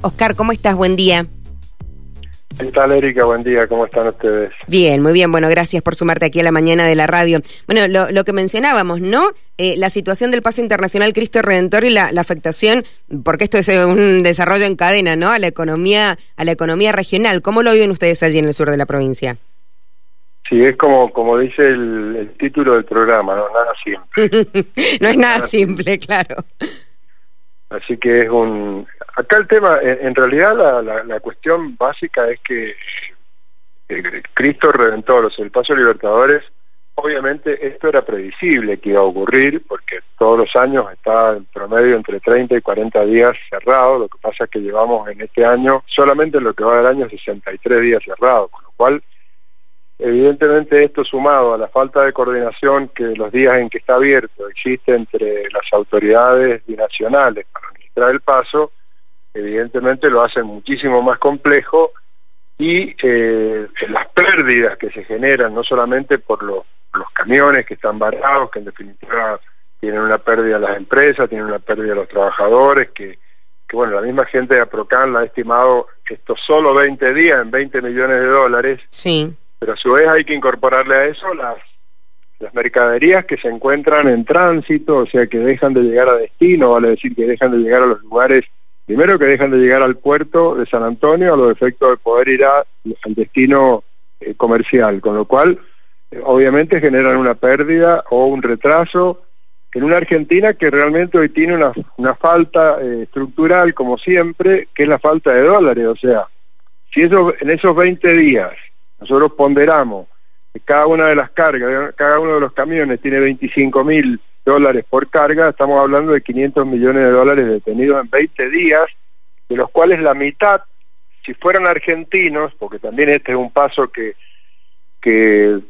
Oscar, ¿cómo estás? Buen día. ¿Qué tal, Erika? Buen día, ¿cómo están ustedes? Bien, muy bien. Bueno, gracias por sumarte aquí a la mañana de la radio. Bueno, lo, que mencionábamos, ¿no? Eh, la situación del pase internacional Cristo Redentor y la, afectación, porque esto es un desarrollo en cadena, ¿no? A la economía, a la economía regional. ¿Cómo lo viven ustedes allí en el sur de la provincia? Sí, es como, como dice el, título del programa, ¿no? Nada simple. no es nada, simple, claro. Así que es un, Acá el tema, en, realidad la, la, cuestión básica es que eh, Cristo Redentor, o el Paso Libertadores, obviamente esto era previsible que iba a ocurrir, porque todos los años está en promedio entre 30 y 40 días cerrado, lo que pasa es que llevamos en este año, solamente en lo que va del año, 63 días cerrados, con lo cual Evidentemente esto sumado a la falta de coordinación que los días en que está abierto existe entre las autoridades binacionales para administrar el paso, evidentemente lo hacen muchísimo más complejo y eh, las pérdidas que se generan, no solamente por los, camiones que están varados, que en definitiva tienen una pérdida las empresas, tienen una pérdida los trabajadores, que, que bueno, la misma gente de Aprocan la ha estimado estos solo 20 días en 20 millones de dólares. Sí. Pero a su vez hay que incorporarle a eso las, las mercaderías que se encuentran en tránsito, o sea, que dejan de llegar a destino, vale decir que dejan de llegar a los lugares primero que dejan de llegar al puerto de San Antonio a los efectos de poder ir al destino eh, comercial, con lo cual eh, obviamente generan una pérdida o un retraso en una Argentina que realmente hoy tiene una, falta eh, estructural, como siempre, que es la falta de dólares. O sea, si eso, en esos 20 días nosotros ponderamos que cada una de las cargas, cada uno de los camiones tiene 25 mil dólares por carga, estamos hablando de 500 millones de dólares detenidos en 20 días, de los cuales la mitad, si fueran argentinos, porque también este es un paso que, que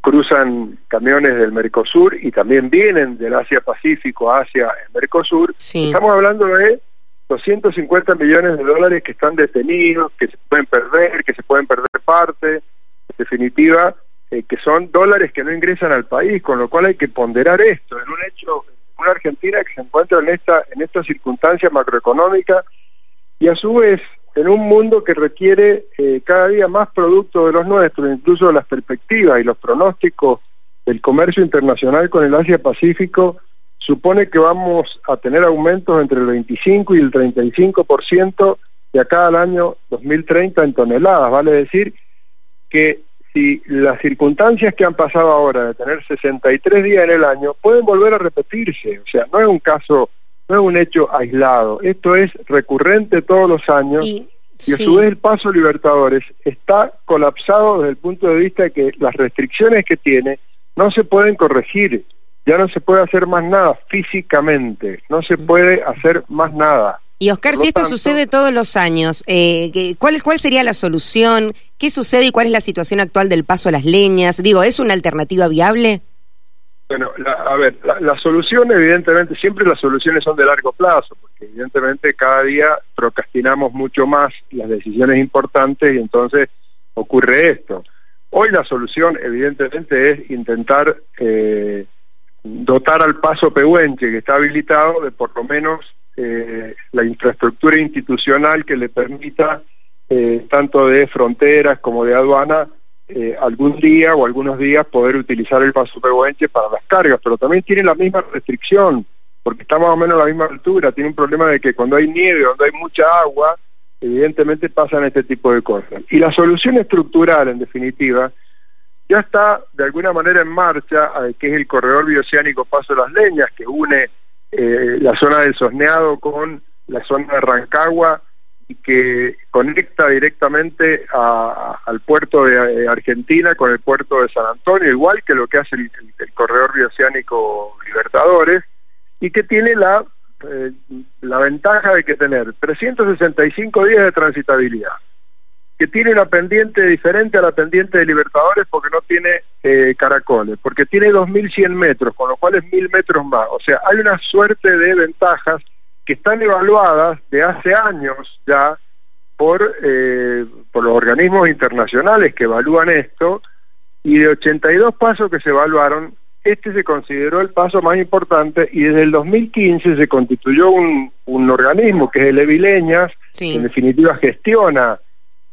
cruzan camiones del Mercosur y también vienen del Asia-Pacífico hacia el Mercosur, estamos hablando de 250 millones de dólares que están detenidos, que se pueden perder, que se pueden perder parte, en definitiva, eh, que son dólares que no ingresan al país, con lo cual hay que ponderar esto. En un hecho, una Argentina que se encuentra en esta, en esta circunstancia macroeconómica y a su vez en un mundo que requiere eh, cada día más productos de los nuestros, incluso las perspectivas y los pronósticos del comercio internacional con el Asia-Pacífico, supone que vamos a tener aumentos entre el 25 y el 35% de acá al año 2030 en toneladas, vale decir que si las circunstancias que han pasado ahora de tener 63 días en el año pueden volver a repetirse, o sea, no es un caso, no es un hecho aislado, esto es recurrente todos los años y, a su vez el paso Libertadores está colapsado desde el punto de vista de que las restricciones que tiene no se pueden corregir, ya no se puede hacer más nada físicamente, no se mm. puede hacer más nada. Y Oscar, si esto sucede todos los años, eh, ¿cuál, ¿cuál sería la solución? ¿Qué sucede y cuál es la situación actual del paso a las leñas? Digo, ¿es una alternativa viable? Bueno, a ver, la, solución evidentemente, siempre las soluciones son de largo plazo, porque evidentemente cada día procrastinamos mucho más las decisiones importantes y entonces ocurre esto. Hoy la solución evidentemente es intentar eh, dotar al paso Pehuenche, que está habilitado, de por lo menos eh, la infraestructura institucional que le permita, eh, tanto de fronteras como de aduana, eh, algún día o algunos días poder utilizar el paso pehuenche para las cargas, pero también tiene la misma restricción, porque está más o menos a la misma altura, tiene un problema de que cuando hay nieve, cuando hay mucha agua, evidentemente pasan este tipo de cosas. Y la solución estructural, en definitiva, ya está de alguna manera en marcha, que es el corredor bioceánico Paso de las Leñas, que une eh, la zona del Sosneado con la zona de Rancagua y que conecta directamente al puerto de, Argentina con el puerto de San Antonio, igual que lo que hace el, corredor bioceánico Libertadores, y que tiene la, eh, la ventaja de que tener 365 días de transitabilidad que tiene una pendiente diferente a la pendiente de Libertadores porque no tiene eh, caracoles, porque tiene 2.100 metros, con lo cual es 1.000 metros más. O sea, hay una suerte de ventajas que están evaluadas de hace años ya por, eh, por los organismos internacionales que evalúan esto, y de 82 pasos que se evaluaron, este se consideró el paso más importante y desde el 2015 se constituyó un, organismo que es el Evileñas, que en definitiva gestiona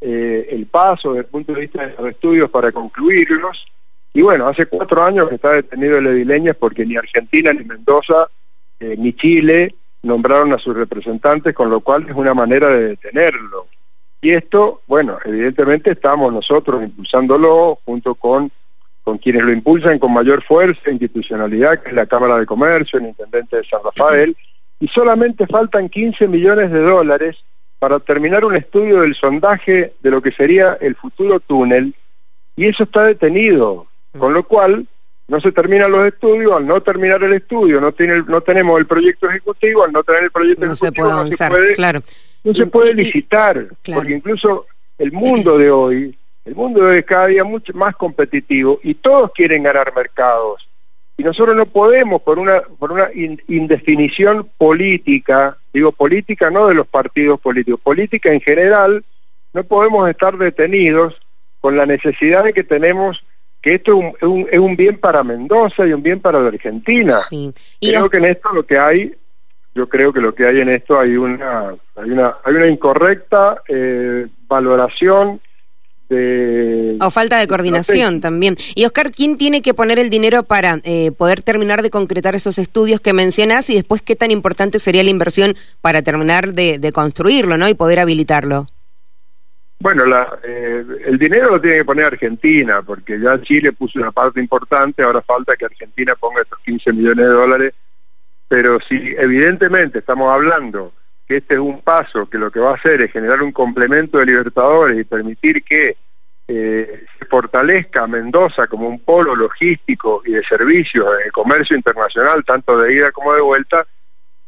eh, el paso desde el punto de vista de los estudios para concluirlos. Y bueno, hace cuatro años que está detenido el Evileñas porque ni Argentina, ni Mendoza, eh, ni Chile nombraron a sus representantes, con lo cual es una manera de detenerlo. Y esto, bueno, evidentemente estamos nosotros impulsándolo junto con, con quienes lo impulsan con mayor fuerza institucionalidad, que es la Cámara de Comercio, el Intendente de San Rafael, y solamente faltan 15 millones de dólares para terminar un estudio del sondaje de lo que sería el futuro túnel, y eso está detenido, con lo cual no se terminan los estudios, al no terminar el estudio no tiene no tenemos el proyecto ejecutivo, al no tener el proyecto ejecutivo se puede avanzar, no se puede, claro. no se puede licitar, porque incluso el mundo de hoy, el mundo de hoy es cada día mucho más competitivo y todos quieren ganar mercados. Y nosotros no podemos, por una, por una indefinición política, digo política no de los partidos políticos, política en general, no podemos estar detenidos con la necesidad de que tenemos que esto es un, es un, bien para Mendoza y un bien para la Argentina. Sí. creo que en esto lo que hay, yo creo que lo que hay en esto hay una, hay una, hay una incorrecta eh, valoración de... O falta de coordinación también. Y Oscar, ¿quién tiene que poner el dinero para eh, poder terminar de concretar esos estudios que mencionas y después qué tan importante sería la inversión para terminar de, de construirlo ¿no? y poder habilitarlo? Bueno, la, eh, el dinero lo tiene que poner Argentina, porque ya Chile puso una parte importante, ahora falta que Argentina ponga estos 15 millones de dólares, pero si evidentemente estamos hablando que este es un paso que lo que va a hacer es generar un complemento de Libertadores y permitir que eh, se fortalezca Mendoza como un polo logístico y de servicios en el comercio internacional, tanto de ida como de vuelta,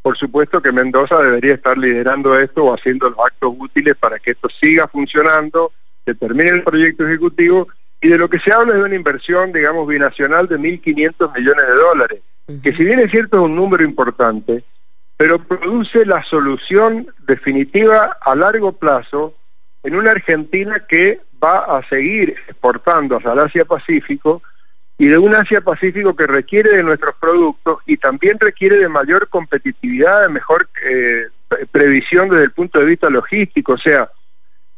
por supuesto que Mendoza debería estar liderando esto o haciendo los actos útiles para que esto siga funcionando, se termine el proyecto ejecutivo y de lo que se habla es de una inversión, digamos, binacional de 1.500 millones de dólares, que si bien es cierto es un número importante, pero produce la solución definitiva a largo plazo en una Argentina que va a seguir exportando hacia el Asia-Pacífico y de un Asia-Pacífico que requiere de nuestros productos y también requiere de mayor competitividad, de mejor eh, previsión desde el punto de vista logístico. O sea,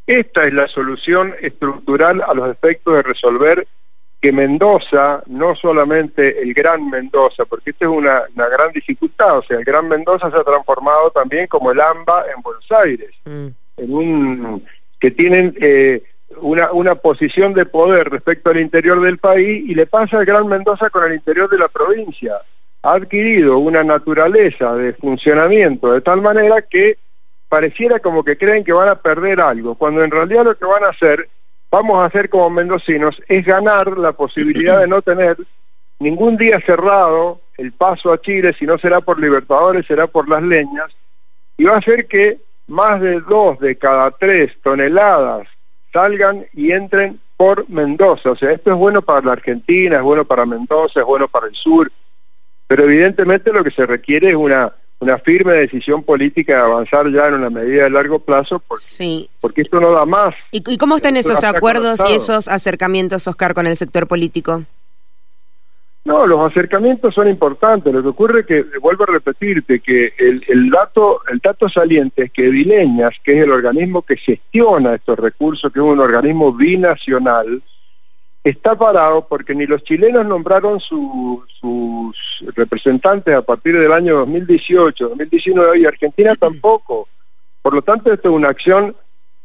esta es la solución estructural a los efectos de resolver que Mendoza, no solamente el Gran Mendoza, porque esta es una, gran dificultad, o sea, el Gran Mendoza se ha transformado también como el AMBA en Buenos Aires, mm. en un que tienen eh, una, una posición de poder respecto al interior del país y le pasa al Gran Mendoza con el interior de la provincia. Ha adquirido una naturaleza de funcionamiento de tal manera que pareciera como que creen que van a perder algo, cuando en realidad lo que van a hacer, vamos a hacer como mendocinos, es ganar la posibilidad de no tener ningún día cerrado el paso a Chile, si no será por Libertadores, será por las leñas, y va a hacer que más de dos de cada tres toneladas salgan y entren por Mendoza. O sea, esto es bueno para la Argentina, es bueno para Mendoza, es bueno para el sur, pero evidentemente lo que se requiere es una, una firme decisión política de avanzar ya en una medida de largo plazo, porque, porque esto no da más. ¿Y, y cómo están esos acuerdos y esos acercamientos, Oscar, con el sector político? No, los acercamientos son importantes. Lo que ocurre es que, vuelvo a repetirte, que el, dato, el dato saliente es que Dileñas, que es el organismo que gestiona estos recursos, que es un organismo binacional, está parado porque ni los chilenos nombraron sus representantes a partir del año 2018, 2019 y Argentina tampoco. Por lo tanto, esto es una acción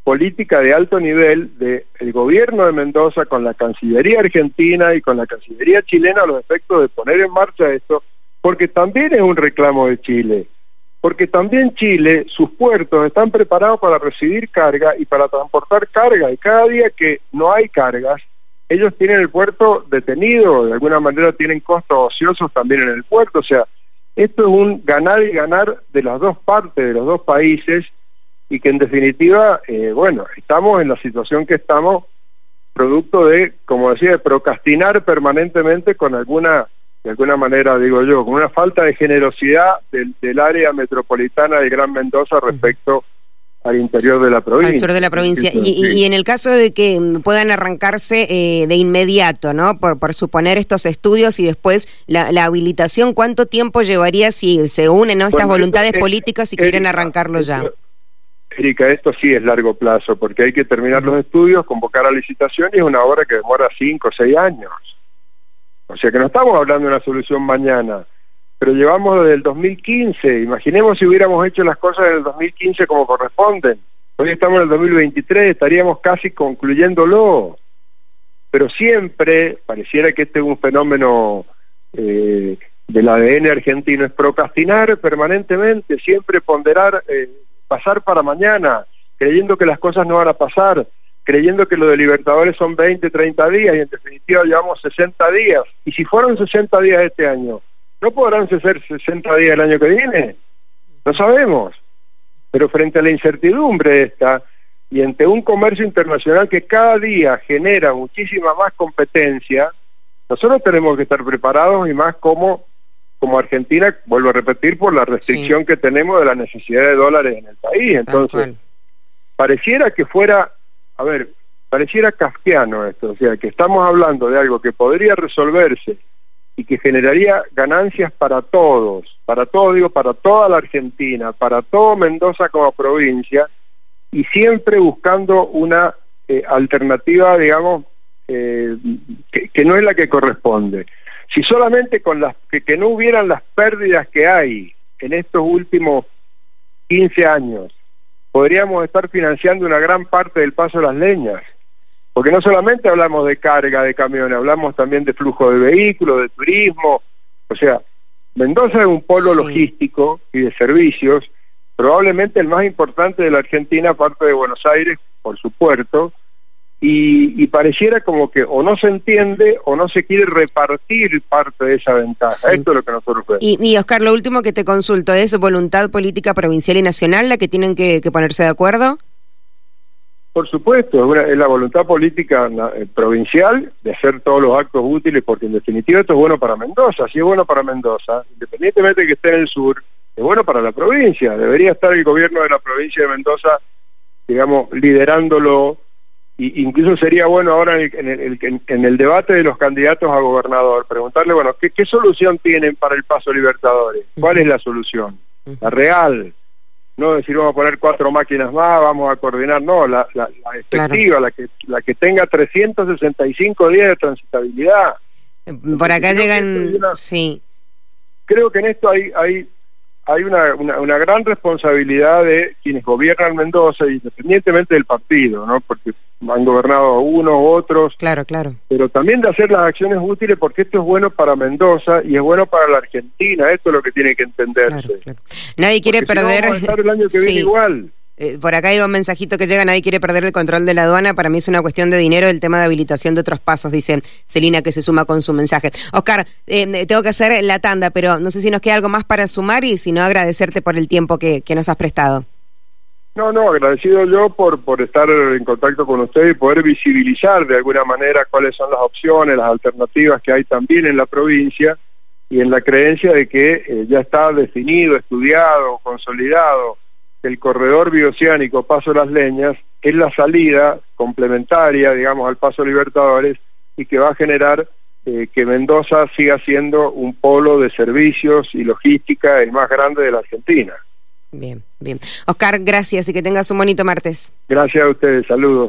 política de alto nivel del gobierno de Mendoza con la Cancillería argentina y con la Cancillería chilena a los efectos de poner en marcha esto, porque también es un reclamo de Chile, porque también Chile, sus puertos están preparados para recibir carga y para transportar carga, y cada día que no hay cargas, ellos tienen el puerto detenido, de alguna manera tienen costos ociosos también en el puerto, o sea, esto es un ganar y ganar de las dos partes, de los dos países, y que en definitiva, eh, bueno, estamos en la situación que estamos producto de, como decía, de procrastinar permanentemente con alguna, de alguna manera, digo yo, con una falta de generosidad del, área metropolitana de Gran Mendoza respecto al interior de la provincia. Al sur de la provincia. Y, en el caso de que puedan arrancarse eh, de inmediato, ¿no? Por, por suponer estos estudios y después la, habilitación, ¿cuánto tiempo llevaría si se unen ¿no? estas voluntades políticas y quieren arrancarlo ya? Erika, esto sí es largo plazo, porque hay que terminar los estudios, convocar a licitación y es una obra que demora cinco o seis años. O sea que no estamos hablando de una solución mañana pero llevamos desde el 2015. Imaginemos si hubiéramos hecho las cosas en el 2015 como corresponden. Hoy estamos en el 2023, estaríamos casi concluyéndolo. Pero siempre, pareciera que este es un fenómeno eh, del ADN argentino, es procrastinar permanentemente, siempre ponderar, eh, pasar para mañana, creyendo que las cosas no van a pasar, creyendo que lo de Libertadores son 20, 30 días y en definitiva llevamos 60 días. Y si fueron 60 días este año, ¿No podrán ser 60 días el año que viene? No sabemos. Pero frente a la incertidumbre esta y ante un comercio internacional que cada día genera muchísima más competencia, nosotros tenemos que estar preparados y más como, como Argentina, vuelvo a repetir, por la restricción que tenemos de la necesidad de dólares en el país. Entonces, pareciera que fuera, a ver, pareciera kafkiano esto, o sea, que estamos hablando de algo que podría resolverse y que generaría ganancias para todos, para todos, digo, para toda la Argentina, para todo Mendoza como provincia, y siempre buscando una eh, alternativa, digamos, eh, que, no es la que corresponde. Si solamente con las que, que no hubieran las pérdidas que hay en estos últimos 15 años, podríamos estar financiando una gran parte del paso de las leñas. Porque no solamente hablamos de carga de camiones, hablamos también de flujo de vehículos, de turismo. O sea, Mendoza es un polo logístico y de servicios, probablemente el más importante de la Argentina, aparte de Buenos Aires, por su puerto, y, pareciera como que o no se entiende o no se quiere repartir parte de esa ventaja. Esto es lo que nosotros vemos. Y, y, Oscar, lo último que te consulto, ¿es voluntad política provincial y nacional la que tienen que ponerse de acuerdo? Por supuesto, es, la voluntad política eh, provincial de hacer todos los actos útiles, porque en definitiva esto es bueno para Mendoza. Si es bueno para Mendoza, independientemente de que esté en el sur, es bueno para la provincia. Debería estar el gobierno de la provincia de Mendoza, digamos, liderándolo. Y incluso sería bueno ahora en el, en el, debate de los candidatos a gobernador, preguntarle, bueno, ¿qué, ¿qué solución tienen para el paso Libertadores? ¿Cuál es la solución? La real, no decir vamos a poner cuatro máquinas más, vamos a coordinar, no, la, la, efectiva, la, que, la que tenga 365 días de transitabilidad. Por acá llegan, sí. Creo que en esto hay, hay hay una, una, gran responsabilidad de quienes gobiernan Mendoza, independientemente del partido, ¿no? Porque han gobernado unos, otros. Claro, claro. Pero también de hacer las acciones útiles porque esto es bueno para Mendoza y es bueno para la Argentina. Esto es lo que tiene que entenderse. Nadie quiere perder. el año que viene igual. Eh, por acá hay un mensajito que llega, nadie quiere perder el control de la aduana, para mí es una cuestión de dinero el tema de habilitación de otros pasos, dice Celina que se suma con su mensaje. Oscar, eh, tengo que hacer la tanda, pero no sé si nos queda algo más para sumar y si no agradecerte por el tiempo que, nos has prestado. No, no, agradecido yo por, por estar en contacto con usted y poder visibilizar de alguna manera cuáles son las opciones, las alternativas que hay también en la provincia y en la creencia de que eh, ya está definido, estudiado, consolidado el corredor bioceánico Paso Las Leñas es la salida complementaria, digamos, al Paso Libertadores y que va a generar eh, que Mendoza siga siendo un polo de servicios y logística el más grande de la Argentina. Bien, bien. Oscar, gracias y que tengas un bonito martes. Gracias a ustedes, saludos.